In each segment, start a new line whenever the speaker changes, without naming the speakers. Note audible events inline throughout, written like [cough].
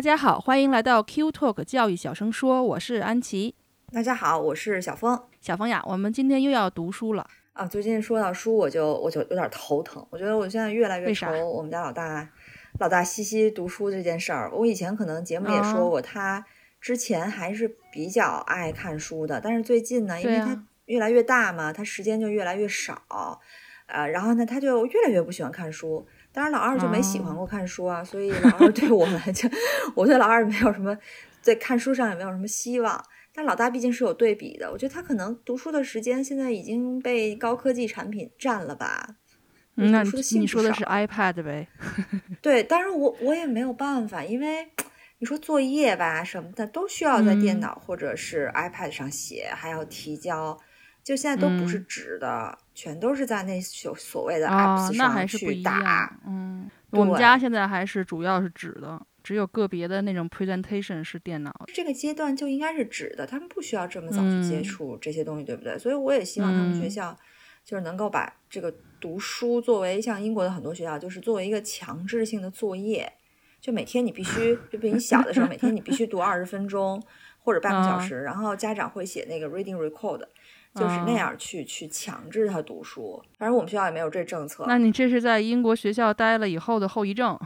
大家好，欢迎来到 Q Talk 教育小声说，我是安琪。
大家好，我是小峰。
小峰呀，我们今天又要读书了
啊！最近说到书，我就我就有点头疼。我觉得我现在越来越愁我们家老大老大西西读书这件事儿。我以前可能节目也说过，他之前还是比较爱看书的，但是最近呢，因为他越来越大嘛，他时间就越来越少，呃，然后呢，他就越来越不喜欢看书。当然，老二就没喜欢过看书啊，所以老二对我来讲，我对老二没有什么在看书上也没有什么希望。但老大毕竟是有对比的，我觉得他可能读书的时间现在已经被高科技产品占了吧。
嗯那
读书的兴趣
你说的是 iPad 呗？
对，当然我我也没有办法，因为你说作业吧什么的都需要在电
嗯
脑或者是 iPad 上写，还要提交，就现在都不是
嗯
纸的，全都是在那所所谓的
啊
apps，
那
上去打。
样。嗯，我们家现在还是主要是纸的，只有个别的那种 presentation 是电脑。
这个阶段就应该是纸的，他们不需要这么早去接
嗯
触这些东西，对不对？所以我也希望他们学
嗯
校就是能够把这个读书作为像英国的很多学校，就是作为一个强制性的作业，就每天你必须，就比你小的时候，每天你必须读二十分钟或者半个小
嗯
时，然后家长会写那个 reading record。就是那
嗯
样去去强制他读书，反正我们学校也没有这政策。
那你这是在英国学校待了以后的后遗症。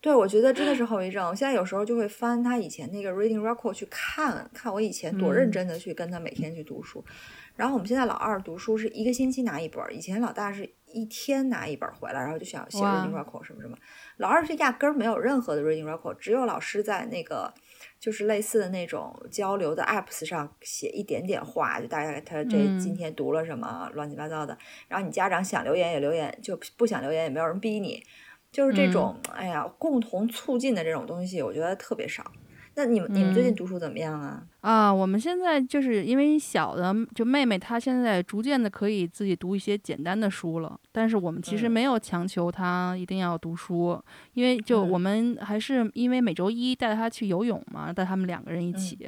对，我觉得真的是后遗症。我现在有时候就会翻他以前那个 reading record 去看看我以前多认
嗯
真的去跟他每天去读书。然后我们现在老二读书是一个星期拿一本儿，以前老大是一天拿一本儿回来，然后就想写 reading record 什么什么。老二是压根儿没有任何的 reading record，只有老师在那个就是类似的那种交流的 apps 上写一点点话，就大概他这
嗯
今天读了什么乱七八糟的。然后你家长想留言也留言，就不想留言也没有人逼你。就是这种，哎呀，共同促进的这种东西，我觉得特别少。那你们、你们最近
嗯。
读书怎么样啊？
啊，我们现在就是因为小的就妹妹，她现在逐渐的可以自己读一些简单的书了，但是我们其实
嗯。
没有强求她一定要读书，因为就我
嗯。
们还是因为每周一带她去游泳嘛，带他们两个人一
嗯。
起，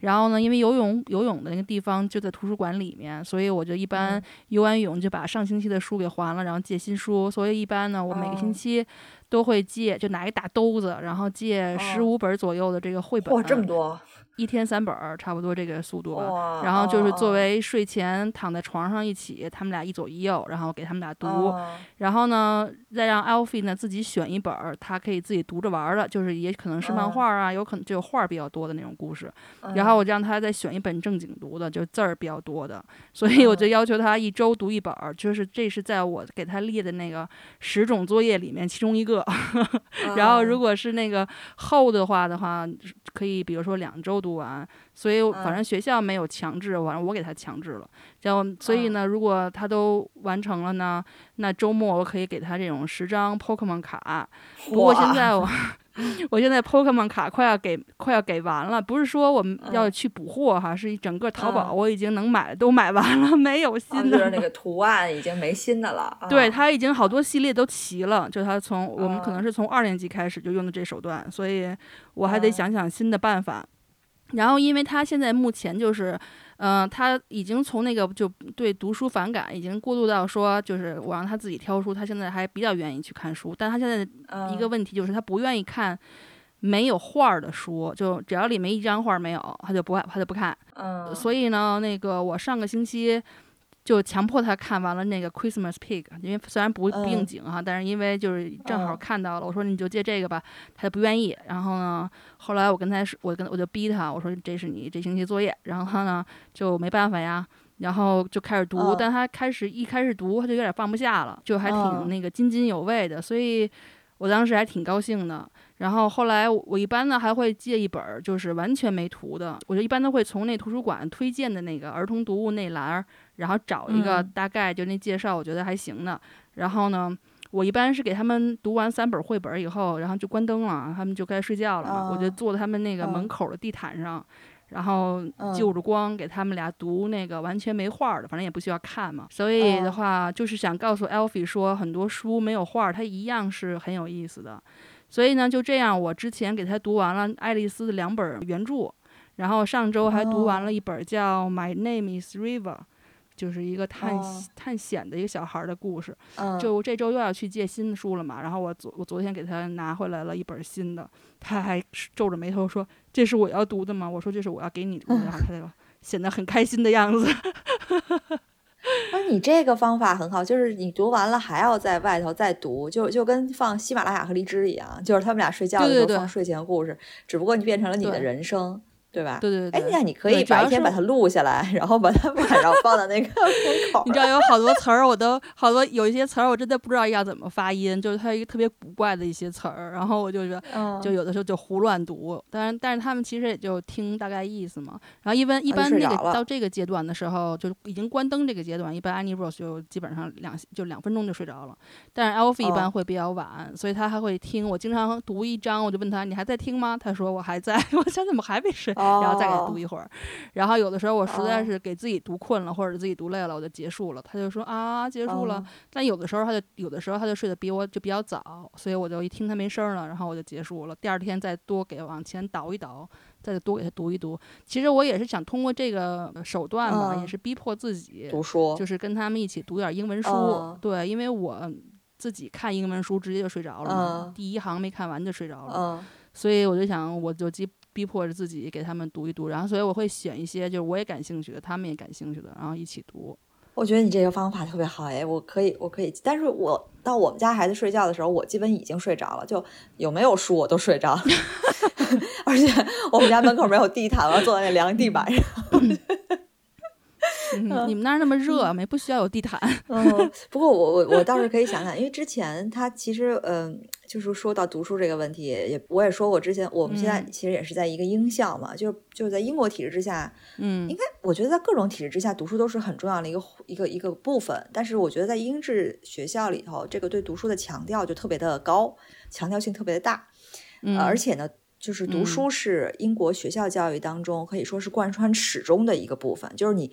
然后呢，因为游泳游泳的那个地方就在图书馆里面，所以我就一般
嗯。
游完泳就把上星期的书给还了，然后借新书，所以一般呢，我每个星
哦。
期都会借，就拿一大兜子，然后借十
哦
五本左右的这个绘本，
哇，这么多！
一天三本儿，差不多这个速度吧。然后就是作
哦
为睡前躺在床上一起，他们俩一左一右，然后给他们俩读。
哦
然后呢，再让 Alfie 呢自己选一本儿，他可以自己读着玩儿的，就是也可能是漫
嗯
画啊，有可能就有画儿比较多的那种故事。然后
嗯
我让他再选一本正经读的，就字儿比较多的。所以我就
嗯
要求他一周读一本儿，就是这是在我给他列的那个十种作业里面其中一个。[laughs] 然后如
果
果是那个厚的话的话，可以比如说两周读完。所以反
嗯
正学校没有强制，反正我给他强制了。然后所以呢，如果他都完成了呢，那周末我可以给他这种十张 Pokemon 卡。不过现在我。[laughs] 我现在 Pokemon 卡快要给快要给完了，不是说我们要
嗯
去补货哈，是一整个淘宝
嗯
我已经能买的都买完了，没有
哦
新的了。
就是那个图案已经没新的了。
对，
啊
它已经好多系列都齐了，就它从我们可能
哦
是从二年级开始就用的这手段，所以我还得
哦
想想新的办法。然后，因为他现在目前就是，嗯、他已经从那个就对读书反感，已经过渡到说，就是我让他自己挑书，他现在还比较愿意去看书。但他现在一个
嗯
问题就是他不愿意看没有画儿的书，就只要里面一张画儿没有，他就不他就不看。
嗯，
所以呢，那个我上个星期就强迫他看完了那个 Christmas Pig，因为虽然不不应
嗯
景哈，但是因为就是正好
嗯
看到了，我说你就借这个吧，他就不愿意。然后呢，后来我跟他说，我跟我就逼他，我说这是你这星期作业，然后他呢就没办法呀。然后就开始读，
嗯
但他开始一开始读，他就有点放不下了，就还挺
嗯
那个津津有味的，所以我当时还挺高兴的。然后后来我我一般呢还会借一本儿就是完全没图的，我就一般都会从那图书馆推荐的那个儿童读物那栏儿，然后找一个
嗯
大概就那介绍我觉得还行的，然后呢。我一般是给他们读完三本绘本以后，然后就关灯了，他们就该睡觉了嘛。我就
哦
坐在他们那个门
嗯
口的地毯上，然后就着光给他们俩读那个完全没画的，反正也不需要看嘛。所以的话，就是想告诉 Alfie 说，很多书没有画，它一样是很有意思的。所以呢，就这样，我之前给他读完了爱丽丝的两本原著，然后上周还读完了一本叫《My Name Is River》。就是一个探探险的一个小孩的故事，就这周又要去借新的书了嘛。然后我昨我昨天给他拿回来了一本新的，他还皱着眉头说：“这是我要读的吗？”我说：“这是我要给你读的。”然后他就显得很开心的样子。
那 [laughs] 你这个方法很好，就是你读完了还要在外头再读，就就跟放喜马拉雅和荔枝一样，就是他们俩睡觉的时候放睡前故事，只不过你变成了你的人生。对吧？
对对
对。哎，那你可以白天把它录下来，然后把它晚上放到那个 [laughs] 门口。
你知道有好多词儿，我都好多有一些词儿，我真的不知道要怎么发音，就是它一个特别古怪的一些词儿，然后我就说，就有的时候就胡乱读。但是，但是他们其实也就听大概意思嘛。然后一般一般那个到这个阶段的时候，就已经关灯这个阶段，一般 Annie Rose 就基本上两就两分钟就睡着了。但是 Alfie 一般会比较晚，所以他还会听。我经常读一章，我就问他：“你还在听吗？”他说：“我还在。[laughs] ”我想怎么还没睡？然后再给他读一。会儿，然后有的时候我实在是给自己读困了，或者自己读累了，我就结束了。他就说啊，结束了。但有的时候他就有的时候他就睡得比我就比较早，所以我就一听他没声了，然后我就结束了。第二天再多给往前倒一倒，再多给他读一读。其实我也是想通过这个手段吧，也是逼迫自己
读书，
就是跟他们一起读点英文书。对，因为我自己看英文书直接就睡着了，第一行没看完就睡着了。所以我就想，我就逼逼迫着自己给他们读一读，然后所以我会选一些就是我也感兴趣的，他们也感兴趣的，然后一起读。
我觉得你这个方法特别好哎，我可以，我可以。但是我到我们家孩子睡觉的时候，我基本已经睡着了，就有没有书我都睡着了。[laughs] 而且我们家门口没有地毯，我要坐在那凉地板上。[laughs]
你们那儿那么热，没不需要有地毯。
嗯，不过我我我倒是可以想想，因为之前他其实嗯，就是说到读书这个问题，也我也说过，之前我们现在其实也是在一个英校嘛，就就在英国体制之下，
嗯，
应该我觉得在各种体制之下，读书都是很重要的一个一个一个部分。但是我觉得在英制学校里头，这个对读书的强调就特别的高，强调性特别的大。
嗯，
而且呢，就是读书是英国学校教育当中可以说是贯穿始终的一个部分，就是你。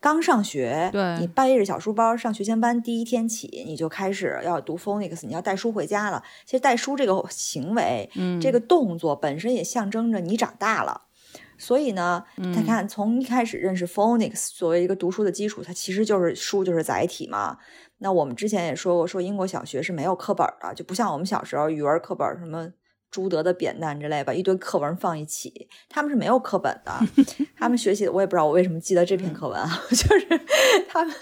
刚上学，你背着小书包上学前班，第一天起你就开始要读 phonics，你要带书回家了。其实带书这个行为，
嗯，
这个动作本身也象征着你长大了。所以呢，他看从一开始认识 phonics 作为一个读书的基础，它其实就是书就是载体嘛。那我们之前也说过，说英国小学是没有课本的，就不像我们小时候语文课本什么。朱德的扁担之类吧，一堆课文放一起，他们是没有课本的。[laughs] 他们学习，我也不知道我为什么记得这篇课文啊，[laughs] 就是他们，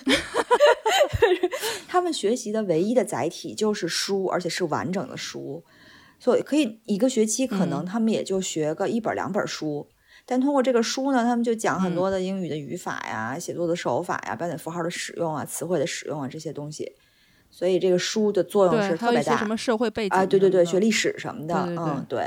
他们学习的唯一的载体就是书，而且是完整的书，所以可以一个学期可能他们也就学个一本两本书，但通过这个书呢，他们就讲很多的英语的语法呀、写作的手法呀、标点符号的使用啊、词汇的使用啊这些东西。所以这个书的作用是特别大。
什么社会背景
啊？对对对，学历史什么的。
嗯，
对。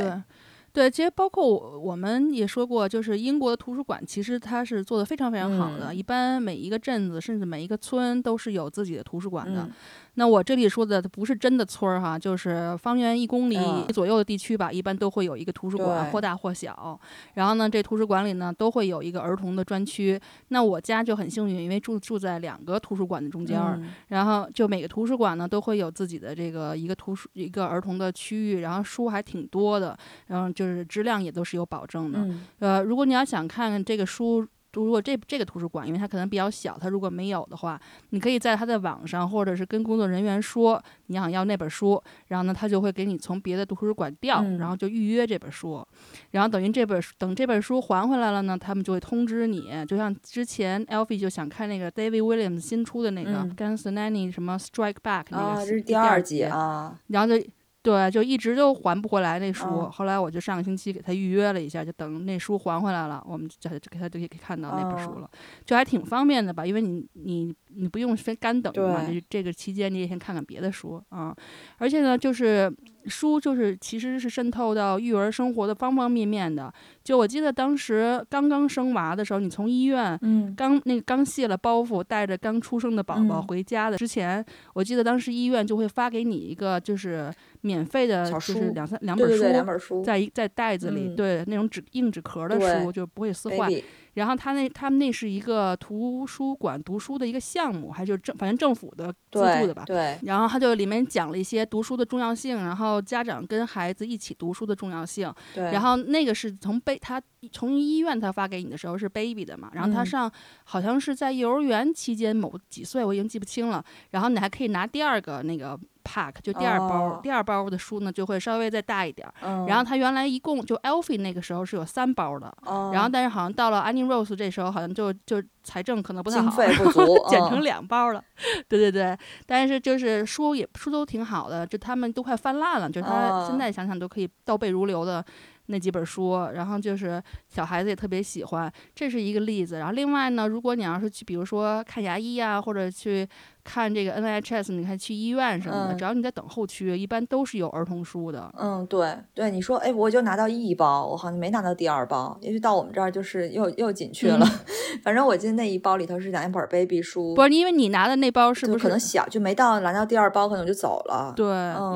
对，其实包括我我们也说过，就是英国的图书馆其实它是做的非常非常好的。一般每一个镇子，甚至每一个村都是有自己的图书馆的。那我这里说的不是真的村儿哈，就是方圆一公里左右的地区吧，一般都会有一个图书馆，或大或小。然后呢，这图书馆里呢都会有一个儿童的专区。那我家就很幸运，因为住住在两个图书馆的中间儿，然后就每个图书馆呢都会有自己的这个一个图书一个儿童的区域，然后书还挺多的，然后就是质量也都是有保证的。呃，如果你要想看这个书。如果这这个图书馆，因为它可能比较小，它如果没有的话，你可以在它的网上，或者是跟工作人员说你想要那本书，然后呢，他就会给你从别的图书馆调，然后就预约这本书，然后等于这本等这本书还回来了呢，他们就会通知你。就像之前 Alfie 就想看那个 David Williams 新出的那个 Guns Nanny 什么 Strike Back 那
个，这是
第
二集啊，
然后就。对，就一直就还不回来那书。后来我就上个星期给他预约了一下，就等那书还回来了，我们就给他就可以看到那本书了，就还挺方便的吧？因为你你你不用非干等嘛，这这个期间你也先看看别的书啊。而且呢，就是书就是其实是渗透到育儿生活的方方面面的。就我记得当时刚刚生娃的时候，你从医院，
嗯，
刚那个刚卸了包袱，带着刚出生的宝宝回家的之前，我记得当时医院就会发给你一个就是免费的，就是两三两本
书，两本书，
在一在袋子里，对那种纸硬纸壳的书就不会撕坏。然后他那他们那是一个图书馆读书的一个项目，还是政反正政府的资助的吧？
对。
然后他就里面讲了一些读书的重要性，然后家长跟孩子一起读书的重要性。
对。
然后那个是从被他从医院他发给你的时候是 baby 的嘛？然后他上好像是在幼儿园期间某几岁，我已经记不清了。然后你还可以拿第二个那个。Pack 就第二包，第二包的书呢就会稍微再大一点。然后它原来一共就 Alfie 那个时候是有三包的，然后但是好像到了 Annie Rose 这时候好像就就财政可能不太好，
经费不足，
减成两包了。对对对，但是就是书也书都挺好的，就他们都快翻烂了，就他现在想想都可以倒背如流的。那几本书，然后就是小孩子也特别喜欢，这是一个例子。然后另外呢，如果你要是去，比如说看牙医啊，或者去看这个 NHS，你看去医院什么的，只要你在等候区，一般都是有儿童书的。
嗯，对对，你说，哎，我就拿到一包，我好像没拿到第二包，也许到我们这儿就是又又紧缺了。[laughs] 反正我记得那一包里头是两本 baby 书，
不是因为你拿的那包是不是
可能小，就没到拿到第二包，可能就走了。
对，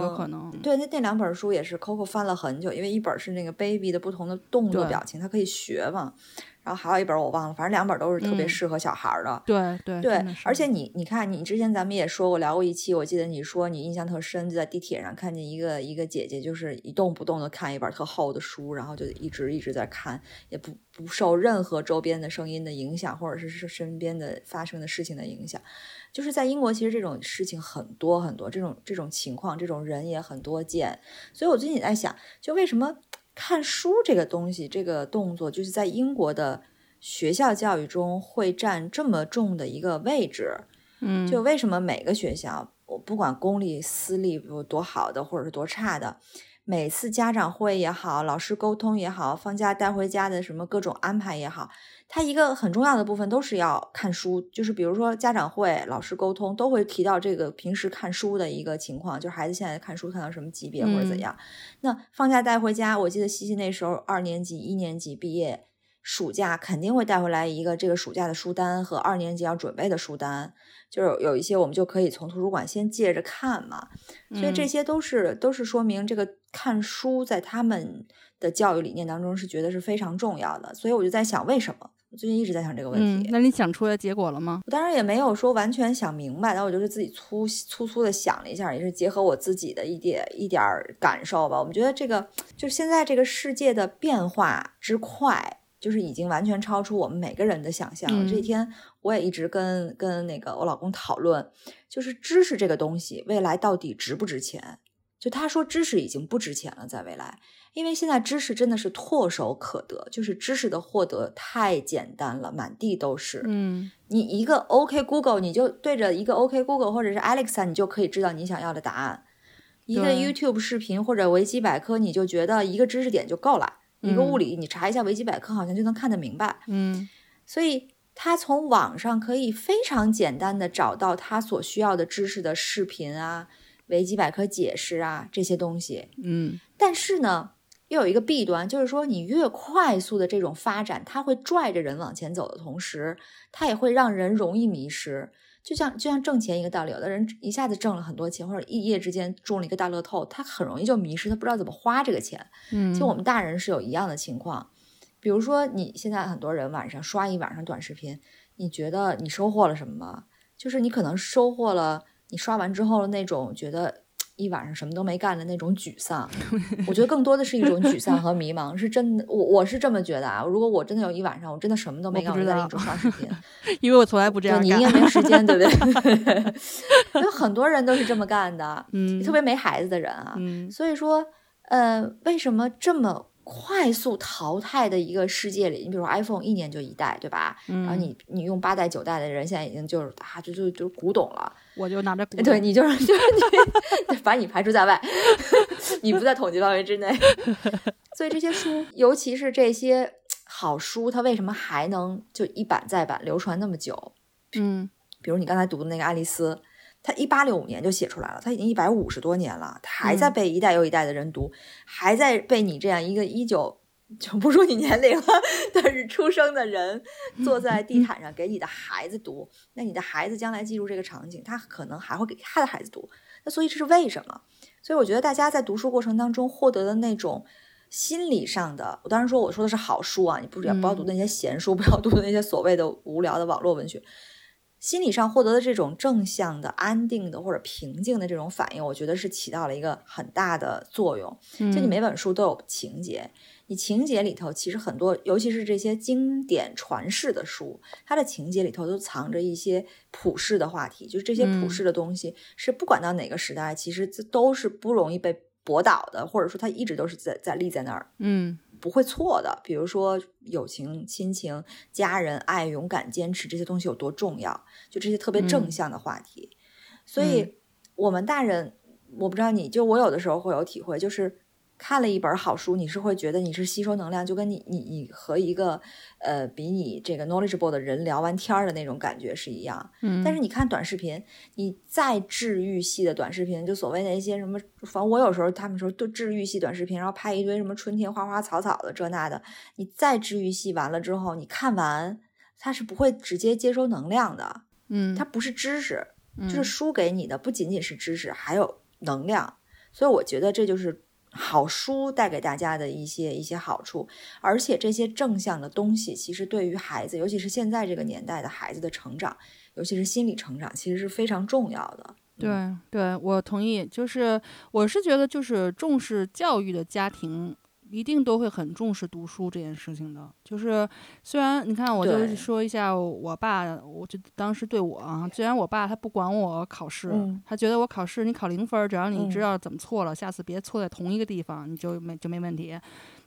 有可能。
对，那那两本书也是 Coco 翻了很久，因为一本是那个 baby 的不同的动作表情，他可以学嘛。然后还有一本我忘了，反正两本都是特别适合小孩的。
对对
对，而且你你看，你之前咱们也说过聊过一期，我记得你说你印象特深，就在地铁上看见一个一个姐姐，就是一动不动的看一本特厚的书，然后就一直一直在看，也不不受任何周边的声音的影响，或者是是身边的发生的事情的影响。就是在英国，其实这种事情很多很多，这种这种情况，这种人也很多见。所以我最近也在想，就为什么？看书这个东西，这个动作就是在英国的学校教育中会占这么重的一个位置。
嗯，
就为什么每个学校，我不管公立、私立有多好的，或者是多差的。每次家长会也好，老师沟通也好，放假带回家的什么各种安排也好，它一个很重要的部分都是要看书。就是比如说家长会、老师沟通都会提到这个平时看书的一个情况，就是孩子现在看书看到什么级别或者怎样。那放假带回家，我记得西西那时候二年级、一年级毕业，暑假肯定会带回来一个这个暑假的书单和二年级要准备的书单。就是有一些我们就可以从图书馆先借着看嘛，所以这些都是都是说明这个看书在他们的教育理念当中是觉得是非常重要的。所以我就在想，为什么？我最近一直在想这个问
题。那你想出来结果了吗？
我当然也没有说完全想明白，但我就是自己粗粗粗的想了一下，也是结合我自己的一点一点感受吧。我们觉得这个就是现在这个世界的变化之快。就是已经完全超出我们每个人的想象。这几天我也一直跟跟那个我老公讨论，就是知识这个东西未来到底值不值钱？就他说知识已经不值钱了，在未来，因为现在知识真的是唾手可得，就是知识的获得太简单了，满地都是。
嗯，
你一个 OK Google，你就对着一个 OK Google 或者是 Alexa，你就可以知道你想要的答案。一个 YouTube 视频或者维基百科，你就觉得一个知识点就够了。一个物理，你查一下维基百科，好像就能看得明白。
嗯，
所以他从网上可以非常简单的找到他所需要的知识的视频啊，维基百科解释啊这些东西。
嗯，
但是呢，又有一个弊端，就是说你越快速的这种发展，它会拽着人往前走的同时，它也会让人容易迷失。就像就像挣钱一个道理，有的人一下子挣了很多钱，或者一夜之间中了一个大乐透，他很容易就迷失，他不知道怎么花这个钱。
嗯，
就我们大人是有一样的情况，比如说你现在很多人晚上刷一晚上短视频，你觉得你收获了什么吗？就是你可能收获了你刷完之后那种觉得。一晚上什么都没干的那种沮丧，我觉得更多的是一种沮丧和迷茫，是真的，我我是这么觉得啊。如果我真的有一晚上，我真的什么都没干，我在一直刷视频，[laughs]
因为我从来不这样。
你应该没时间，对不对？[laughs] 有很多人都是这么干的，[laughs]
嗯，
特别没孩子的人啊，嗯，所以说，呃，为什么这么？快速淘汰的一个世界里，你比如说 iPhone 一年就一代，对吧？然后你你用八代九代的人，现在已经就是啊，就就就古董了。
我就拿着，
对你就是 [laughs] 就是你，[laughs] 把你排除在外，[laughs] 你不在统计范围之内。所以这些书，尤其是这些好书，它为什么还能就一版再版流传那么久？
嗯，
比如你刚才读的那个《爱丽丝》。它一八六五年就写出来了，它已经一百五十多年了，他还在被一代又一代的人读，还在被你这样一个一九就不说你年龄了，但是出生的人坐在地毯上给你的孩子读，那你的孩子将来记住这个场景，他可能还会给他的孩子读。那所以这是为什么？所以我觉得大家在读书过程当中获得的那种心理上的，我当然说我说的是好书啊，你不要不要读那些闲书，不要读那些所谓的无聊的网络文学。心理上获得的这种正向的、安定的或者平静的这种反应，我觉得是起到了一个很大的作用。就你每本书都有情节，你情节里头其实很多，尤其是这些经典传世的书，它的情节里头都藏着一些普世的话题。就是这些普世的东西，是不管到哪个时代，其实这都是不容易被驳倒的，或者说它一直都是在在立在那儿。
嗯。
不会错的，比如说友情、亲情、家人、爱、勇敢、坚持这些东西有多重要，就这些特别正向的话题。所以，我们大人，我不知道你就我有的时候会有体会，就是。看了一本好书，你是会觉得你是吸收能量，就跟你你你和一个呃比你这个 knowledgeable 的人聊完天儿的那种感觉是一样。
嗯。
但是你看短视频，你再治愈系的短视频，就所谓的一些什么，反正我有时候他们说都治愈系短视频，然后拍一堆什么春天花花草草的这那的，你再治愈系完了之后，你看完它是不会直接接收能量的。
嗯。
它不是知识，就是书给你的不仅仅是知识，还有能量。所以我觉得这就是。好书带给大家的一些一些好处，而且这些正向的东西，其实对于孩子，尤其是现在这个年代的孩子的成长，尤其是心理成长，其实是非常重要的。
对，对我同意。就是我是觉得，就是重视教育的家庭。一定都会很重视读书这件事情的。就是虽然你看，我就说一下我爸，我就当时对我啊，虽然我爸他不管我考试，他觉得我考试你考零分，只要你知道怎么错了，下次别错在同一个地方，你就没就没问题。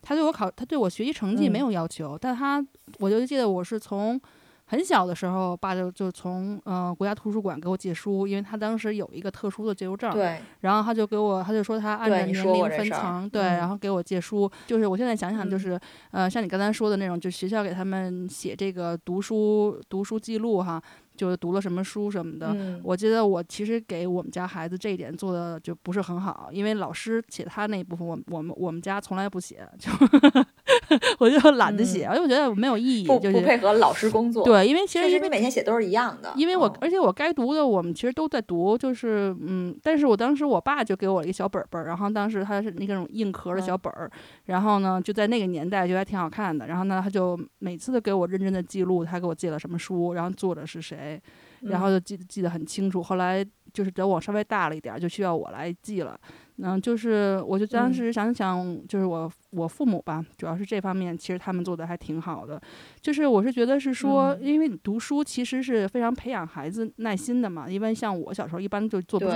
他对我考，他对我学习成绩没有要求，但他我就记得我是从。很小的时候，爸就就从呃国家图书馆给我借书，因为他当时有一个特殊的借书证。
对。
然后他就给我，他就说他按照年龄分层，对，然后给我借书。就是我现在想想，就是呃，像你刚才说的那种，就学校给他们写这个读书读书记录哈。就是读了什么书什么的，我记得我其实给我们家孩子这一点做的就不是很好，因为老师写他那一部分，我我们我们家从来不写，就 [laughs] 我就懒得写，因为我觉得没有意义，就
不配合老师工作。
对，因为其实
因为每天写都是一样的，
因为我而且我该读的我们其实都在读，就是嗯，但是我当时我爸就给我一个小本本，然后当时他是那种硬壳的小本儿，然后呢就在那个年代就还挺好看的，然后呢他就每次都给我认真的记录他给我借了什么书，然后作者是谁。然后就记记得很清楚，后来就是等我稍微大了一点，就需要我来记了。嗯，就是我就当时想想，就是我我父母吧，主要是这方面，其实他们做的还挺好的。就是我是觉得是说，因为你读书其实是非常培养孩子耐心的嘛。因为像我小时候一般就坐不住，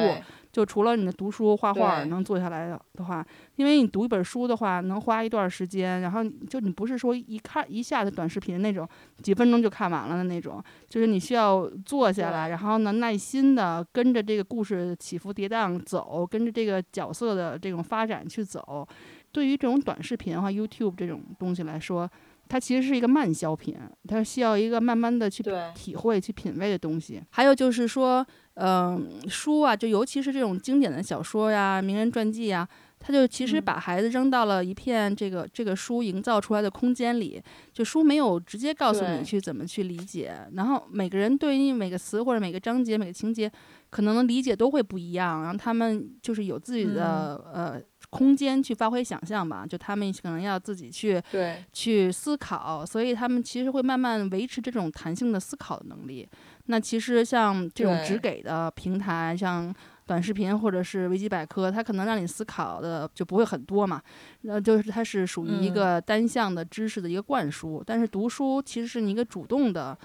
就除了你的读书画画能坐下来的话，因为你读一本书的话能花一段时间，然后就你不是说一看一下子短视频那种几分钟就看完了的那种，就是你需要坐下来，然后呢耐心的跟着这个故事起伏跌宕走，跟着这个角。色的这种发展去走，对于这种短视频的话，YouTube 这种东西来说，它其实是一个慢消品，它需要一个慢慢的去体会、去品味的东西。还有就是说，嗯，书啊，就尤其是这种经典的小说呀、名人传记呀。它就其实把孩子扔到了一片这个这个书营造出来的空间里，就书没有直接告诉你去怎么去理解，然后每个人对应每个词或者每个章节、每个情节，可能理解都会不一样，然后他们就是有自己的呃空间去发挥想象吧，就他们可能要自己去
对
去思考，所以他们其实会慢慢维持这种弹性的思考的能力。那其实像这种只给的平台，像。短视频或者是维基百科，它可能让你思考的就不会很多嘛，那就是它是属于一个单向的知识的一个灌输。但是读书其实是你一个主动的，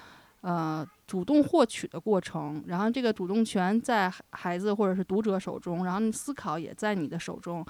呃，主动获取的过程。然后这个主动权在孩子或者是读者手中，然后思考也在你的手中。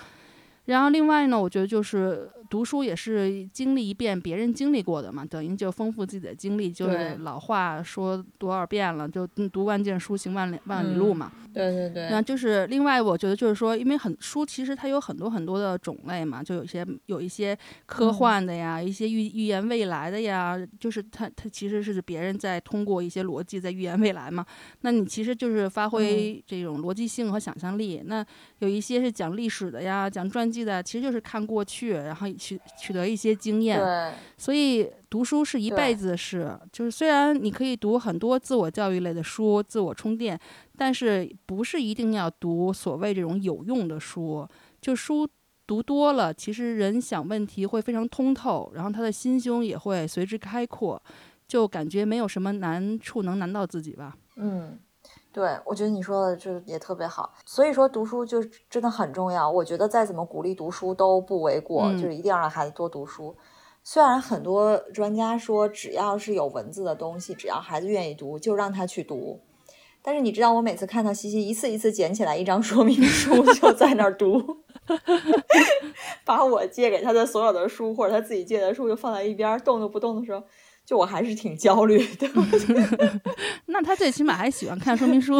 然后另外呢，我觉得就是读书也是经历一遍别人经历过的嘛，等于就丰富自己的经历。就是老话说多少遍了，就读万卷书，行万里万里路嘛。
对对对。
那就是另外，我觉得就是说，因为很书其实它有很多很多的种类嘛，就有些有一些科幻的呀，一些预预言未来的呀，就是它它其实是别人在通过一些逻辑在预言未来嘛。那你其实就是发挥这种逻辑性和想象力。那有一些是讲历史的呀，讲传记。记得其实就是看过去，然后取取得一些经验。
对，
所以读书是一辈子的事。就是虽然你可以读很多自我教育类的书，自我充电，但是不是一定要读所谓这种有用的书。就书读多了，其实人想问题会非常通透，然后他的心胸也会随之开阔，就感觉没有什么难处能难到自己吧。
嗯。对，我觉得你说的就也特别好，所以说读书就真的很重要。我觉得再怎么鼓励读书都不为过，就是一定要让孩子多读书。虽然很多专家说，只要是有文字的东西，只要孩子愿意读，就让他去读。但是你知道，我每次看到西西一次一次捡起来一张说明书就在那儿读，[laughs] 把我借给他的所有的书或者他自己借的书就放在一边动都不动的时候。就我还是挺焦虑的，[laughs]
那他最起码还喜欢看说明书，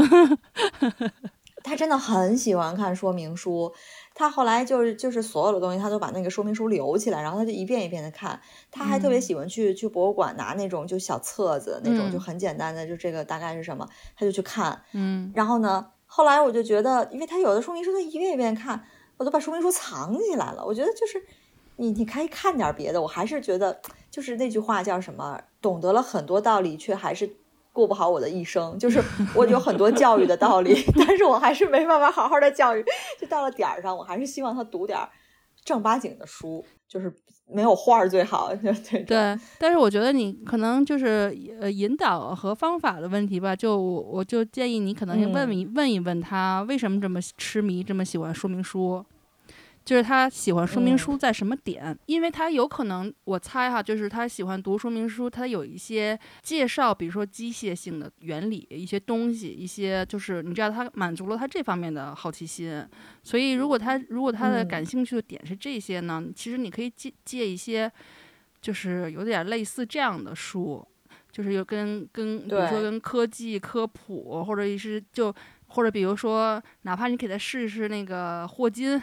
[laughs]
他真的很喜欢看说明书。他后来就是就是所有的东西，他都把那个说明书留起来，然后他就一遍一遍的看。他还特别喜欢去去博物馆拿那种就小册子，那种就很简单的，就这个大概是什么，他就去看。
嗯，
然后呢，后来我就觉得，因为他有的说明书他一遍一遍看，我都把说明书藏起来了。我觉得就是你你可以看点别的，我还是觉得。就是那句话叫什么？懂得了很多道理，却还是过不好我的一生。就是我有很多教育的道理，[laughs] 但是我还是没办法好好的教育。就到了点儿上，我还是希望他读点儿正八经的书，就是没有画儿最好。对
对。但是我觉得你可能就是呃引导和方法的问题吧。就我就建议你可能问一问一问他为什么这么痴迷，这么喜欢说明书。就是他喜欢说明书在什么点？因为他有可能，我猜哈，就是他喜欢读说明书，他有一些介绍，比如说机械性的原理，一些东西，一些就是你知道，他满足了他这方面的好奇心。所以，如果他如果他的感兴趣的点是这些呢，其实你可以借借一些，就是有点类似这样的书，就是有跟跟比如说跟科技科普，或者是就或者比如说，哪怕你给他试试那个霍金。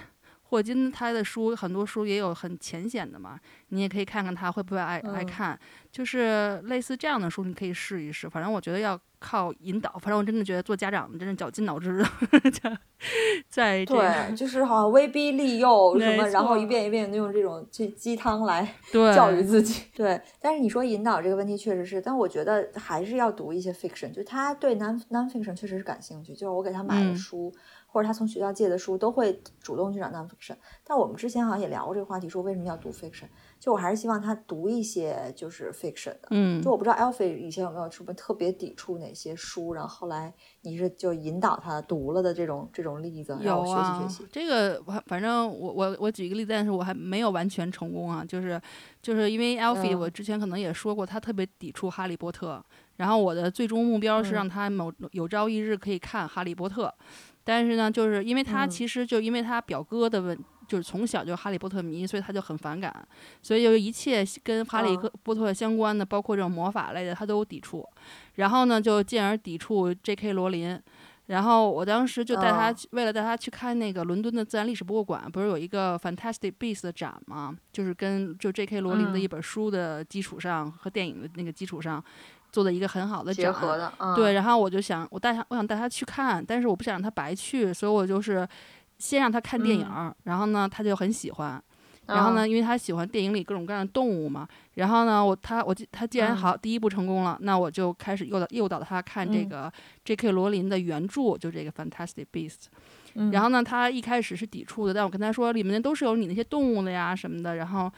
霍金他的书很多书也有很浅显的嘛，你也可以看看他会不会爱爱看，就是类似这样的书，你可以试一试。反正我觉得要靠引导，反正我真的觉得做家长真的绞尽脑汁的 [laughs] 在
对，就是好像威逼利诱 [laughs] 什么，然后一遍一遍的用这种这鸡汤来教育自己。对，但是你说引导这个问题确实是，但我觉得还是要读一些 fiction，就他对 non non fiction 确实是感兴趣，就是我给他买的书。或者他从学校借的书都会主动去找 nonfiction，但我们之前好像也聊过这个话题，说为什么要读 fiction？就我还是希望他读一些就是 fiction 的。
嗯，
就我不知道 Alfie 以前有没有什么特别抵触哪些书，然后后来你是就引导他读了的这种这种例子，让我学习学习。
这个反正我我我举一个例子，但是我还没有完全成功啊，就是就是因为 Alfie 我之前可能也说过，他特别抵触哈利波特，然后我的最终目标是让他某有朝一日可以看哈利波特。但是呢，就是因为他其实就因为他表哥的问，就是从小就哈利波特迷，所以他就很反感，所以就一切跟哈利波特相关的，包括这种魔法类的，他都有抵触。然后呢，就进而抵触 J.K. 罗琳。然后我当时就带他去，为了带他去看那个伦敦的自然历史博物馆，不是有一个 Fantastic Beasts 的展吗？就是跟就 J.K. 罗琳的一本书的基础上和电影的那个基础上。做的一个很好的
结合的，
对，然后我就想，我带他，我想带他去看，但是我不想让他白去，所以我就是先让他看电影，然后呢，他就很喜欢，然后呢，因为他喜欢电影里各种各样的动物嘛，然后呢，我他我他既然好第一步成功了，那我就开始诱导诱导他看这个 J.K. 罗琳的原著，就这个 Fantastic Beasts，然后呢，他一开始是抵触的，但我跟他说里面都是有你那些动物的呀什么的，然后。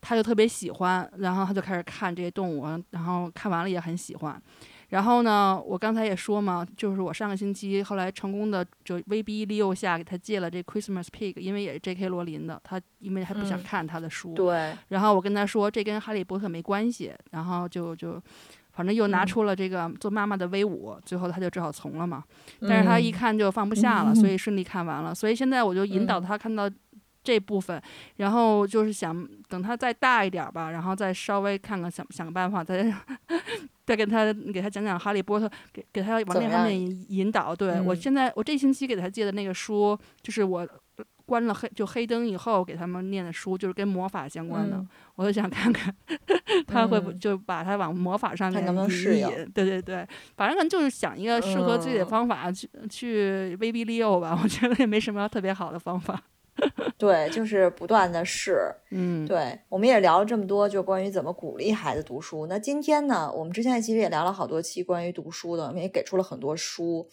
他就特别喜欢，然后他就开始看这些动物，然后看完了也很喜欢。然后呢，我刚才也说嘛，就是我上个星期后来成功的就威逼利诱下给他借了这 Christmas Pig，因为也是 J.K. 罗琳的，他因为他不想看他的书。
对。
然后我跟他说这跟哈利波特没关系，然后就就反正又拿出了这个做妈妈的威武，最后他就只好从了嘛。但是他一看就放不下了，所以顺利看完了。所以现在我就引导他看到。这部分，然后就是想等他再大一点吧，然后再稍微看看想想个办法，再再跟他给他讲讲《哈利波特》，给给他往那方面引导。对我现在我这星期给他借的那个书，就是我关了黑就黑灯以后给他们念的书，就是跟魔法相关的。我就想看看 [laughs] 他会不就把他往魔法上面引引。对对对，反正可能就是想一个适合自己的方法去去威逼利诱吧。我觉得也没什么特别好的方法。[laughs]
对，就是不断的试，
嗯，
对，我们也聊了这么多，就关于怎么鼓励孩子读书。那今天呢，我们之前其实也聊了好多期关于读书的，我们也给出了很多书。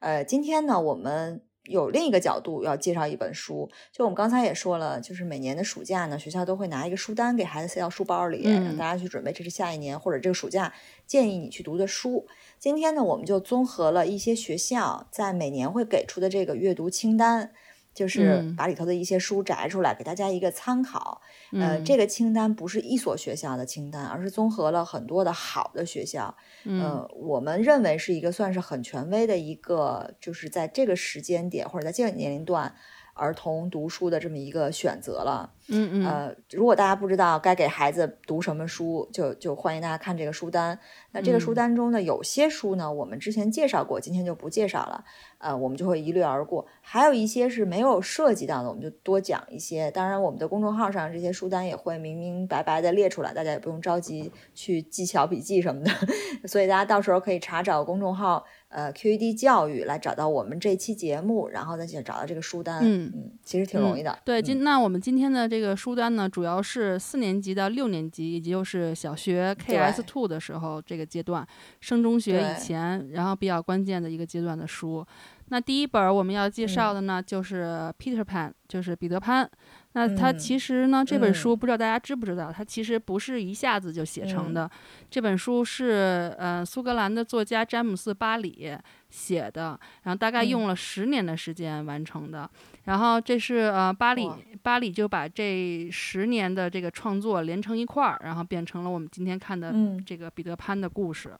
呃，今天呢，我们有另一个角度要介绍一本书。就我们刚才也说了，就是每年的暑假呢，学校都会拿一个书单给孩子塞到书包里，让大家去准备，这是下一年或者这个暑假建议你去读的书。今天呢，我们就综合了一些学校在每年会给出的这个阅读清单。就是把里头的一些书摘出来，给大家一个参考。呃，这个清单不是一所学校的清单，而是综合了很多的好的学校。呃，我们认为是一个算是很权威的一个，就是在这个时间点或者在这个年龄段。儿童读书的这么一个选择了，
嗯嗯，
呃，如果大家不知道该给孩子读什么书，就就欢迎大家看这个书单。那这个书单中呢，有些书呢，我们之前介绍过，今天就不介绍了，呃，我们就会一掠而过。还有一些是没有涉及到的，我们就多讲一些。当然，我们的公众号上这些书单也会明明白白的列出来，大家也不用着急去记小笔记什么的。[laughs] 所以大家到时候可以查找公众号。呃，QED 教育来找到我们这期节目，然后再去找到这个书单。
嗯
嗯，其实挺容易的。
对，今那我们今天的这个书单呢，主要是四年级到六年级，也就是小学 KS Two 的时候这个阶段，升中学以前，然后比较关键的一个阶段的书。那第一本我们要介绍的呢，就是 Peter Pan，就是彼得潘。那他其实呢，这本书不知道大家知不知道，他其实不是一下子就写成的。这本书是呃苏格兰的作家詹姆斯·巴里写的，然后大概用了十年的时间完成的。然后这是呃巴里巴里就把这十年的这个创作连成一块儿，然后变成了我们今天看的这个彼得潘的故事。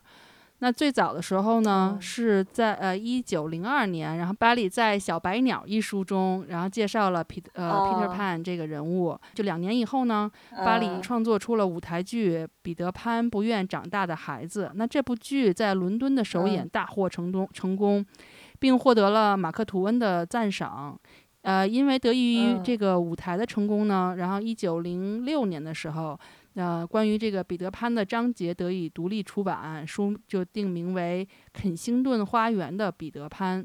那最早的时候呢，是在呃一九零二年，然后巴里在《小白鸟》一书中，然后介绍了皮呃 Peter Pan 这个人物。就两年以后呢，巴里创作出了舞台剧《彼得潘不愿长大的孩子》。那这部剧在伦敦的首演大获成功，成功，并获得了马克吐温的赞赏。呃，因为得益于这个舞台的成功呢，然后一九零六年的时候。呃，关于这个彼得潘的章节得以独立出版，书就定名为《肯辛顿花园的彼得潘》。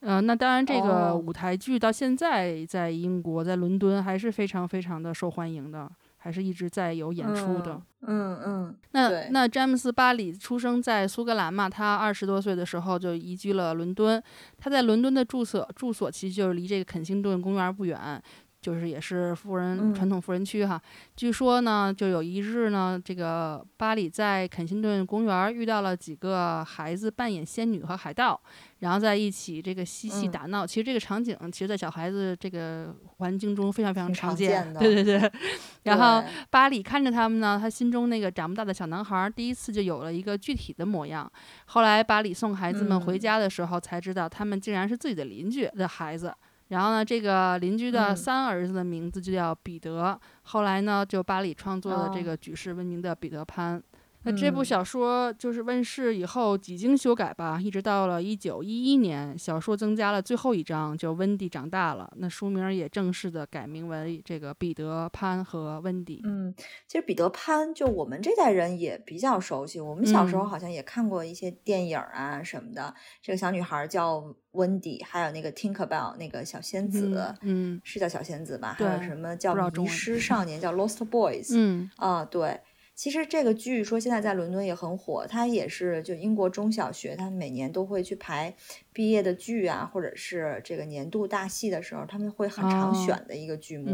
呃，那当然，这个舞台剧到现在在英国，在伦敦还是非常非常的受欢迎的，还是一直在有演出的。
嗯嗯。
那那詹姆斯·巴里出生在苏格兰嘛，他二十多岁的时候就移居了伦敦。他在伦敦的住所住所其实就是离这个肯辛顿公园不远。就是也是富人传统富人区哈，据说呢，就有一日呢，这个巴里在肯辛顿公园遇到了几个孩子扮演仙女和海盗，然后在一起这个嬉戏打闹。其实这个场景，其实在小孩子这个环境中非常非常
常
见。对对对。[laughs] 然后巴里看着他们呢，他心中那个长不大的小男孩第一次就有了一个具体的模样。后来巴里送孩子们回家的时候，才知道他们竟然是自己的邻居的孩子。然后呢，这个邻居的三儿子的名字就叫彼得。后来呢，就巴里创作了这个举世闻名的彼得潘。那这部小说就是问世以后几经修改吧，一直到了一九一一年，小说增加了最后一章，就温蒂长大了。那书名也正式的改名为这个彼得潘和温蒂。
嗯，其实彼得潘就我们这代人也比较熟悉，我们小时候好像也看过一些电影啊什么的。这个小女孩叫温蒂，还有那个 Tinkerbell 那个小仙子，
嗯，
是叫小仙子吧？还有什么叫迷失少年叫 Lost Boys？
嗯
啊，对。其实这个剧说现在在伦敦也很火，它也是就英国中小学，他们每年都会去排毕业的剧啊，或者是这个年度大戏的时候，他们会很常选的一个剧目。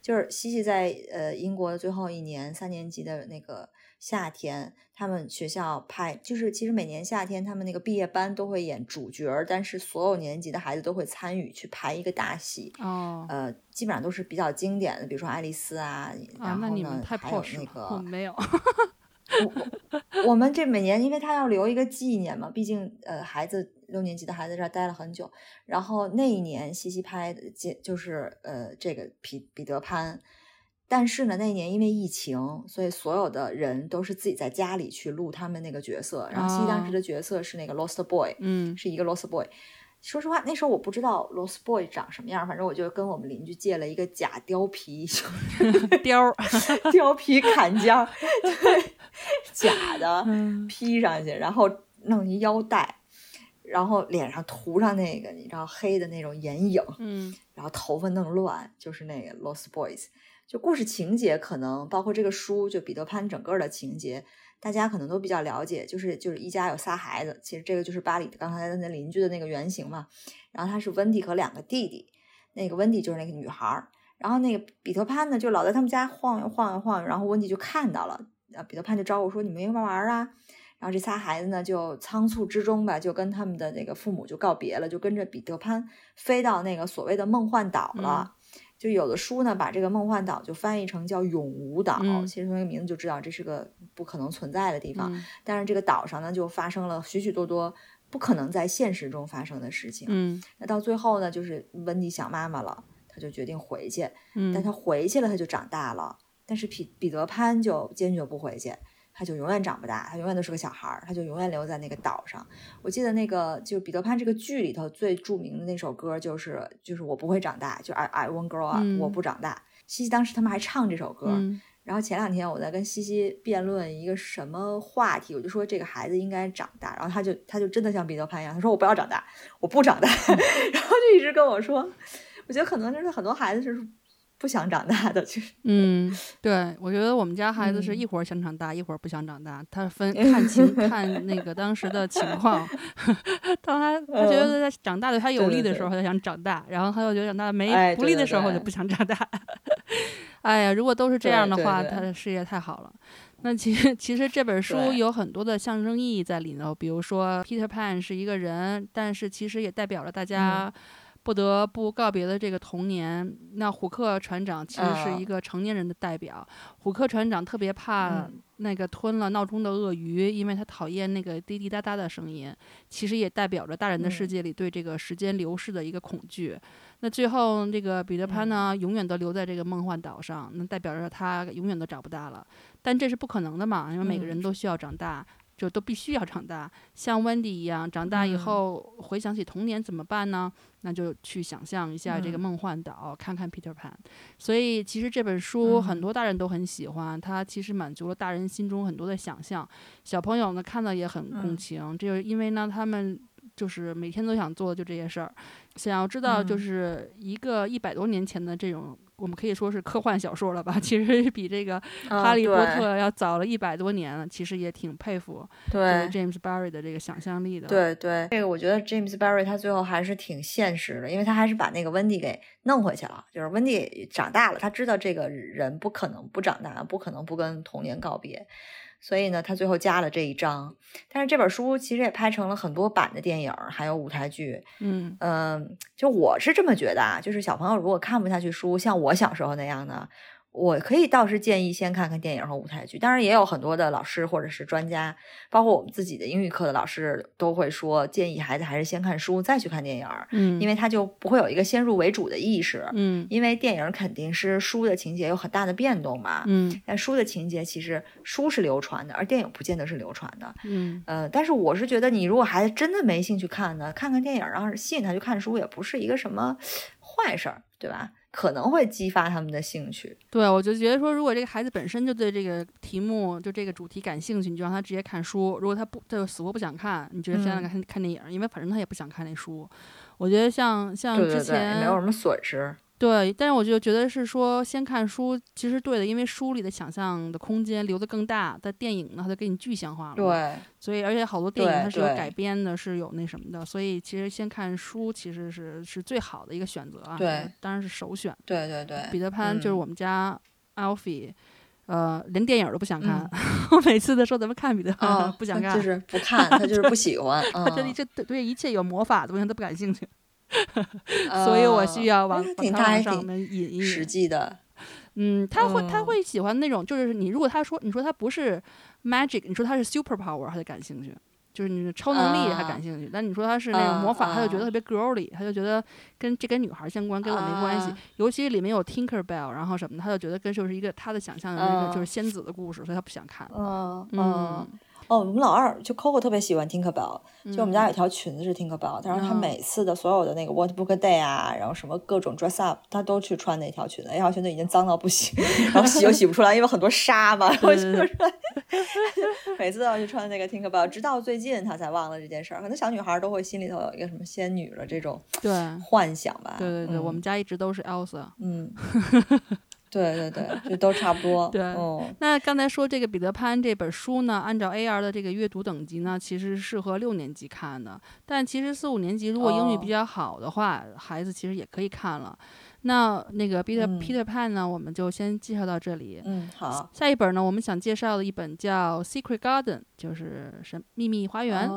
就是西西在呃英国的最后一年三年级的那个夏天，他们学校拍就是其实每年夏天他们那个毕业班都会演主角，但是所有年级的孩子都会参与去排一个大戏。
哦，
呃。基本上都是比较经典的，比如说爱丽丝啊，然后呢还有那个
没有。[laughs]
我我们这每年，因为他要留一个纪念嘛，毕竟呃孩子六年级的孩子这儿待了很久。然后那一年西西拍的，就是呃这个彼彼得潘。但是呢，那一年因为疫情，所以所有的人都是自己在家里去录他们那个角色。然后西西当时的角色是那个 Lost Boy，
嗯，
是一个 Lost Boy。说实话，那时候我不知道 Lost Boy 长什么样，反正我就跟我们邻居借了一个假貂皮，[laughs]
貂
貂皮坎肩，[laughs] 对，假的披上去，然后弄一腰带，然后脸上涂上那个你知道黑的那种眼影，
嗯，
然后头发弄乱，就是那个 Lost Boys。就故事情节可能包括这个书，就彼得潘整个的情节，大家可能都比较了解。就是就是一家有仨孩子，其实这个就是巴里刚才的那邻居的那个原型嘛。然后他是温蒂和两个弟弟，那个温蒂就是那个女孩儿，然后那个彼得潘呢就老在他们家晃悠晃悠晃悠，然后温蒂就看到了，啊，彼得潘就招呼说：“你们一块玩啊？”然后这仨孩子呢就仓促之中吧，就跟他们的那个父母就告别了，就跟着彼得潘飞到那个所谓的梦幻岛了。就有的书呢，把这个梦幻岛就翻译成叫永无岛，其实从这个名字就知道这是个不可能存在的地方。但是这个岛上呢，就发生了许许多多不可能在现实中发生的事情。
嗯，
那到最后呢，就是温迪想妈妈了，他就决定回去。嗯，但他回去了，他就长大了。但是彼彼得潘就坚决不回去。他就永远长不大，他永远都是个小孩儿，他就永远留在那个岛上。我记得那个就彼得潘这个剧里头最著名的那首歌就是就是我不会长大，就 I I won't grow up，我不长大。西西当时他们还唱这首歌，然后前两天我在跟西西辩论一个什么话题，我就说这个孩子应该长大，然后他就他就真的像彼得潘一样，他说我不要长大，我不长大，[laughs] 然后就一直跟我说，我觉得可能就是很多孩子是。不想长大的，其实，
嗯，对，我觉得我们家孩子是一会儿想长大，一会儿不想长大，他分 [laughs] 看情看那个当时的情况。当 [laughs] 他他觉得在长大对他有利的时候，他就想长大；然后他又觉得长大没不利的时候，就不想长大。哎呀，如果都是这样的话，他的事业太好了。那其实其实这本书有很多的象征意义在里头，比如说 Peter Pan 是一个人，但是其实也代表了大家。不得不告别的这个童年，那虎克船长其实是一个成年人的代表。虎克船长特别怕那个吞了闹钟的鳄鱼，因为他讨厌那个滴滴答答的声音。其实也代表着大人的世界里对这个时间流逝的一个恐惧。那最后这个彼得潘呢，永远都留在这个梦幻岛上，那代表着他永远都长不大了。但这是不可能的嘛，因为每个人都需要长大。就都必须要长大，像 Wendy 一样，长大以后回想起童年怎么办呢？那就去想象一下这个梦幻岛，看看 Peter Pan。所以其实这本书很多大人都很喜欢，它其实满足了大人心中很多的想象，小朋友呢看到也很共情。这就是因为呢，他们就是每天都想做的就这些事儿，想要知道就是一个一百多年前的这种。我们可以说是科幻小说了吧？[laughs] 其实比这个《哈利波特》要早了一百多年了。其实也挺佩服
对
James Barry 的这个想象力的。
对对，这个我觉得 James Barry 他最后还是挺现实的，因为他还是把那个温蒂给弄回去了。就是温蒂长大了，他知道这个人不可能不长大，不可能不跟童年告别。所以呢，他最后加了这一章，但是这本书其实也拍成了很多版的电影，还有舞台剧。
嗯
嗯，就我是这么觉得啊，就是小朋友如果看不下去书，像我小时候那样的。我可以倒是建议先看看电影和舞台剧，当然也有很多的老师或者是专家，包括我们自己的英语课的老师都会说，建议孩子还是先看书再去看电影，
嗯，
因为他就不会有一个先入为主的意识，
嗯，
因为电影肯定是书的情节有很大的变动嘛，
嗯，
但书的情节其实书是流传的，而电影不见得是流传的，
嗯，
呃，但是我是觉得你如果孩子真的没兴趣看呢，看看电影，然后吸引他去看书，也不是一个什么坏事儿，对吧？可能会激发他们的兴趣。
对，我就觉得说，如果这个孩子本身就对这个题目、就这个主题感兴趣，你就让他直接看书。如果他不，他就死活不想看，你就先让他看看电影，因为反正他也不想看那书。我觉得像像之前
没有什么损失。
对，但是我就觉得是说，先看书其实对的，因为书里的想象的空间留的更大。但电影呢，它就给你具象化了。
对，
所以而且好多电影它是有改编的，是有那什么的。所以其实先看书其实是是最好的一个选择啊。
对，
当然是首选。
对对对。
彼得潘就是我们家 Alfie，呃，连电影都不想看。[laughs] 我每次都说咱们看彼得潘，不想看，
就是不看，他就是不喜欢。[laughs] 他
这里这对一切有魔法的东西都不感兴趣。[laughs] 所以我需要往往他上面引引
实际的，
嗯，他会他会喜欢那种，就是你如果他说你说他不是 magic，你说他是 super power，他就感兴趣。就是你的超能力他感兴趣。但你说他是那种魔法，他就觉得特别 girly，他就觉得跟这跟女孩相关，跟我没关系。尤其里面有 Tinker Bell，然后什么的，他就觉得跟就是一个他的想象的那个就是仙子的故事，所以他不想看。
嗯嗯。哦，我们老二就 Coco 特别喜欢 Tinker Bell，就我们家有条裙子是 Tinker Bell，但是他每次的所有的那个 What Book Day 啊，然后什么各种 dress up，他都去穿那条裙子，那条裙子已经脏到不行，[laughs] 然后洗又洗不出来，因为很多沙嘛，然后洗不出来，[laughs] 每次都要去穿那个 Tinker Bell，直到最近他才忘了这件事儿。可能小女孩都会心里头有一个什么仙女的这种
对
幻想吧。
对对对，我们家一直都是 Elsa。
嗯。对对对，就都差不多。
对，那刚才说这个彼得潘这本书呢，按照 A R 的这个阅读等级呢，其实适合六年级看的。但其实四五年级如果英语比较好的话，孩子其实也可以看了。那那个 Peter Peter Pan 呢，我们就先介绍到这里。
嗯，好。
下一本呢，我们想介绍的一本叫《Secret Garden》，就是什秘密花园。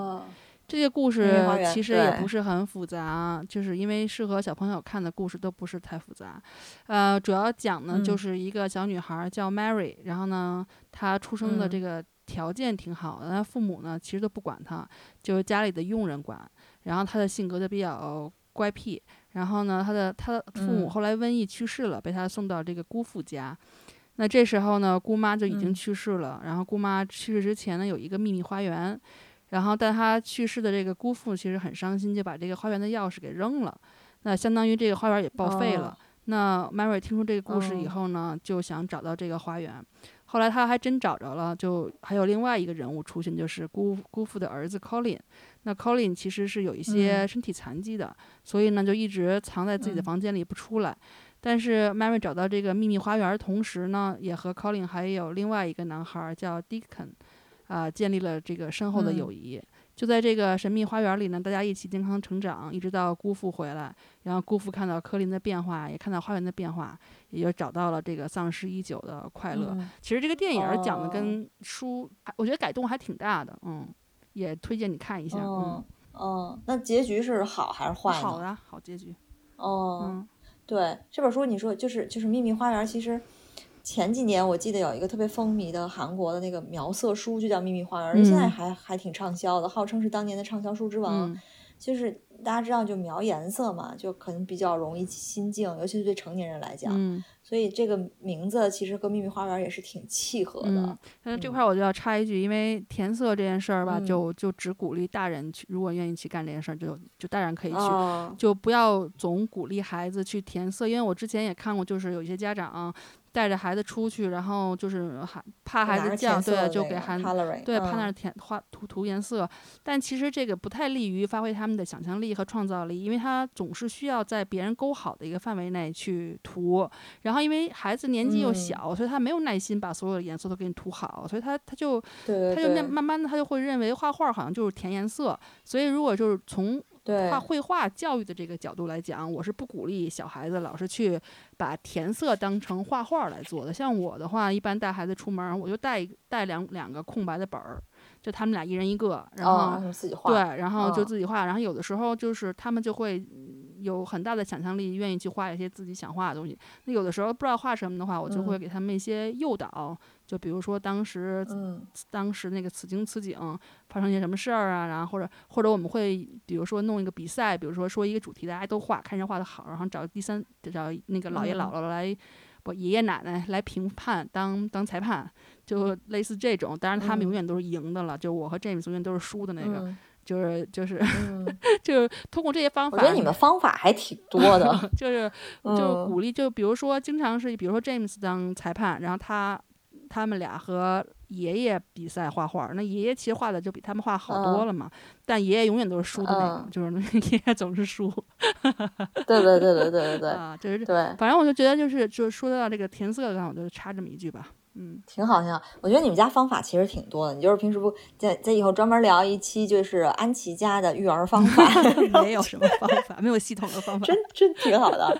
这些故事其实也不是很复杂，就是因为适合小朋友看的故事都不是太复杂。呃，主要讲呢就是一个小女孩叫 Mary，然后呢她出生的这个条件挺好的，她父母呢其实都不管她，就是家里的佣人管。然后她的性格就比较乖僻。然后呢，她的她的父母后来瘟疫去世了，被她送到这个姑父家。那这时候呢，姑妈就已经去世了。然后姑妈去世之前呢，有一个秘密花园。然后，但他去世的这个姑父其实很伤心，就把这个花园的钥匙给扔了。那相当于这个花园也报废了。那 Mary 听说这个故事以后呢，就想找到这个花园。后来他还真找着了，就还有另外一个人物出现，就是姑姑父的儿子 Colin。那 Colin 其实是有一些身体残疾的，所以呢就一直藏在自己的房间里不出来。但是 Mary 找到这个秘密花园同时呢，也和 Colin 还有另外一个男孩叫 Deacon。啊，建立了这个深厚的友谊。就在这个神秘花园里呢，大家一起健康成长，一直到姑父回来，然后姑父看到科林的变化，也看到花园的变化，也就找到了这个丧失已久的快乐。其实这个电影讲的跟书，我觉得改动还挺大的，嗯，也推荐你看一下。嗯，
嗯，那结局是好还是坏？
好的，好结局。
哦，对，这本书你说就是就是秘密花园，其实。前几年我记得有一个特别风靡的韩国的那个描色书，就叫《秘密花园》，现在还还挺畅销的，号称是当年的畅销书之王，就是。大家知道，就描颜色嘛，就可能比较容易心境，尤其是对成年人来讲。
嗯，
所以这个名字其实和秘密花园也是挺契合的。
嗯，这块我就要插一句，因为填色这件事儿吧，就就只鼓励大人去，如果愿意去干这件事儿，就就大人可以去，就不要总鼓励孩子去填色。因为我之前也看过，就是有一些家长带着孩子出去，然后就是还怕孩子犟，对，就给孩子对怕那填画涂涂颜色，但其实这个不太利于发挥他们的想象力。和创造力，因为他总是需要在别人勾好的一个范围内去涂，然后因为孩子年纪又小，所以他没有耐心把所有的颜色都给你涂好，所以他他就他就慢慢慢的他就会认为画画好像就是填颜色，所以如果就是从画绘画教育的这个角度来讲，我是不鼓励小孩子老是去把填色当成画画来做的。像我的话，一般带孩子出门，我就带带两两个空白的本儿。就他们俩一人一个，然后对，然后就自己画，然后有的时候就是他们就会有很大的想象力，愿意去画一些自己想画的东西。那有的时候不知道画什么的话，我就会给他们一些诱导，就比如说当时当时那个此情此景发生一些什么事儿啊，然后或者或者我们会比如说弄一个比赛，比如说说一个主题，大家都画，看谁画的好，然后找第三找那个姥爷姥姥来。不，爷爷奶奶来评判，当当裁判，就类似这种。当然，他们永远都是赢的了。就我和 James 永远都是输的那个。就是就是，就是 [laughs] 通过这些方法。
我觉得你们方法还挺多的。[laughs]
就是就是鼓励，就比如说，经常是比如说 James 当裁判，然后他他们俩和。爷爷比赛画画，那爷爷其实画的就比他们画好多了嘛。但爷爷永远都是输的那个，就是 [laughs] 爷爷总是输。[laughs]
对对对对对对对
啊，就是
对。
反正我就觉得，就是就说到这个填色上，我就插这么一句吧。嗯，
挺好挺好。我觉得你们家方法其实挺多的。你就是平时不在在以后专门聊一期，就是安琪家的育儿方法。[laughs]
没有什么方法，没有系统的方法。
真真挺好的，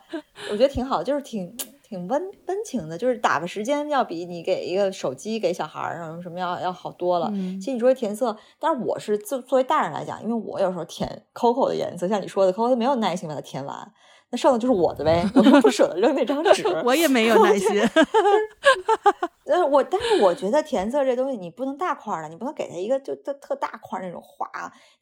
我觉得挺好，就是挺。挺温温情的，就是打发时间要比你给一个手机给小孩儿什么什么要要好多了。其实你说填色，但是我是作作为大人来讲，因为我有时候填 Coco 的颜色，像你说的，Coco 没有耐心把它填完。那剩的就是我的呗，我都不舍得扔那张纸。
我也没有耐心。[laughs]
呃，我但是我觉得填色这东西你不能大块的，你不能给他一个就特特大块那种画。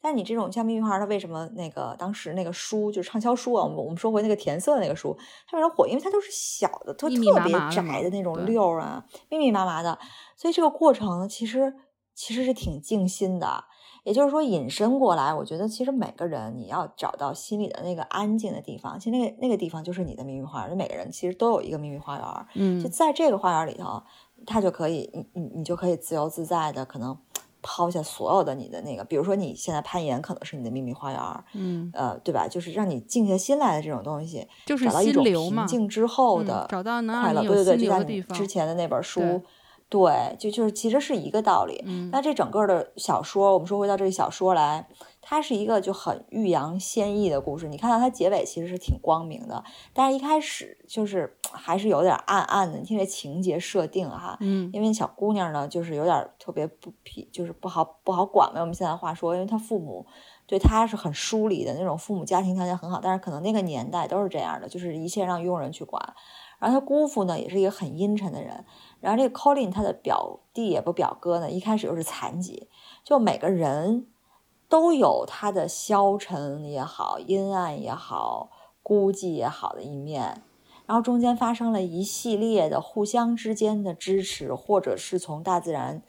但是你这种像秘密花，它为什么那个当时那个书就是畅销书啊？我们我们说回那个填色那个书，它为什么火？因为它都是小的，特特别窄的那种溜啊，密密麻麻的。所以这个过程其实其实是挺静心的。也就是说，引申过来，我觉得其实每个人你要找到心里的那个安静的地方，其实那个那个地方就是你的秘密花园。每个人其实都有一个秘密花园，
嗯，
就在这个花园里头，他就可以，你你你就可以自由自在的，可能抛下所有的你的那个，比如说你现在攀岩可能是你的秘密花园，
嗯，
呃，对吧？就是让你静下心来的这种东西，
就是
找到一种平静之后的
找到能
快乐。对对对，就像你之前的那本书。对，就就是其实是一个道理。
嗯，
那这整个的小说，我们说回到这个小说来，它是一个就很欲扬先抑的故事。你看到它结尾其实是挺光明的，但是一开始就是还是有点暗暗的。你听这情节设定哈，
嗯，
因为小姑娘呢，就是有点特别不皮，就是不好不好管嘛。我们现在话说，因为她父母对她是很疏离的那种，父母家庭条件很好，但是可能那个年代都是这样的，就是一切让佣人去管。然后他姑父呢，也是一个很阴沉的人。然后这个 Colin 他的表弟也不表哥呢，一开始又是残疾。就每个人都有他的消沉也好、阴暗也好、孤寂也好的一面。然后中间发生了一系列的互相之间的支持，或者是从大自然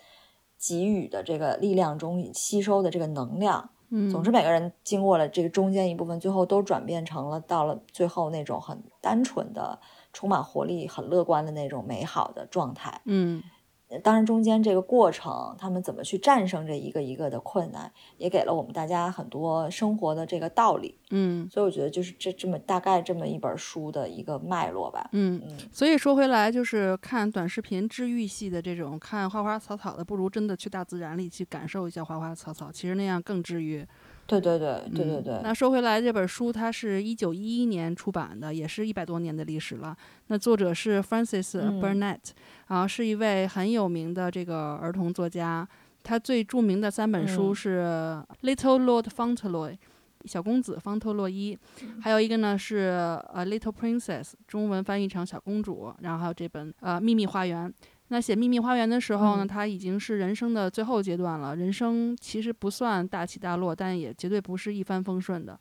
给予的这个力量中吸收的这个能量。
嗯，
总之每个人经过了这个中间一部分，最后都转变成了到了最后那种很单纯的。充满活力、很乐观的那种美好的状态。
嗯，
当然中间这个过程，他们怎么去战胜这一个一个的困难，也给了我们大家很多生活的这个道理。
嗯，
所以我觉得就是这这么大概这么一本书的一个脉络吧。
嗯嗯。所以说回来，就是看短视频治愈系的这种看花花草草的，不如真的去大自然里去感受一下花花草草，其实那样更治愈。
对对对对对对。
那说回来，这本书它是一九一一年出版的，也是一百多年的历史了。那作者是 Francis Burnett，啊，是一位很有名的这个儿童作家。他最著名的三本书是《Little Lord Fauntleroy》小公子方特洛伊，还有一个呢是《A Little Princess》，中文翻译成小公主。然后还有这本呃《秘密花园》。那写《秘密花园》的时候呢，他已经是人生的最后阶段了。人生其实不算大起大落，但也绝对不是一帆风顺的。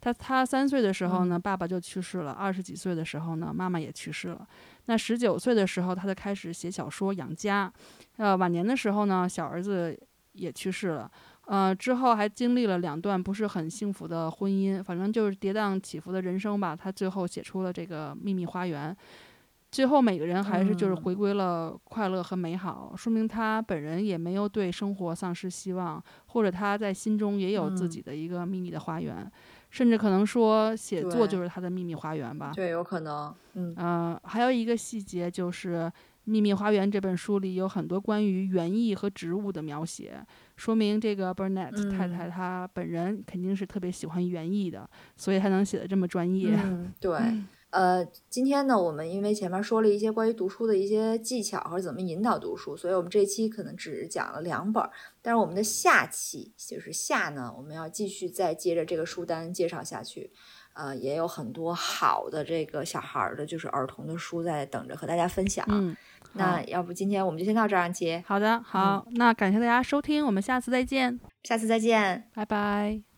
他他三岁的时候呢，爸爸就去世了；二十几岁的时候呢，妈妈也去世了。那十九岁的时候，他就开始写小说养家。呃，晚年的时候呢，小儿子也去世了。呃，之后还经历了两段不是很幸福的婚姻，反正就是跌宕起伏的人生吧。他最后写出了这个《秘密花园》。最后，每个人还是就是回归了快乐和美好，说明他本人也没有对生活丧失希望，或者他在心中也有自己的一个秘密的花园，甚至可能说写作就是他的秘密花园吧。
对，有可能。
嗯，还有一个细节就是《秘密花园》这本书里有很多关于园艺和植物的描写，说明这个 Burnett 太太她本人肯定是特别喜欢园艺的，所以她能写的这么专业。
嗯，对。[laughs] 呃，今天呢，我们因为前面说了一些关于读书的一些技巧或者怎么引导读书，所以我们这期可能只讲了两本。但是我们的下期就是下呢，我们要继续再接着这个书单介绍下去。呃，也有很多好的这个小孩儿的，就是儿童的书在等着和大家分享。
嗯，
那要不今天我们就先到这儿，接。
好的，好，那感谢大家收听，我们下次再见。
下次再见，
拜拜。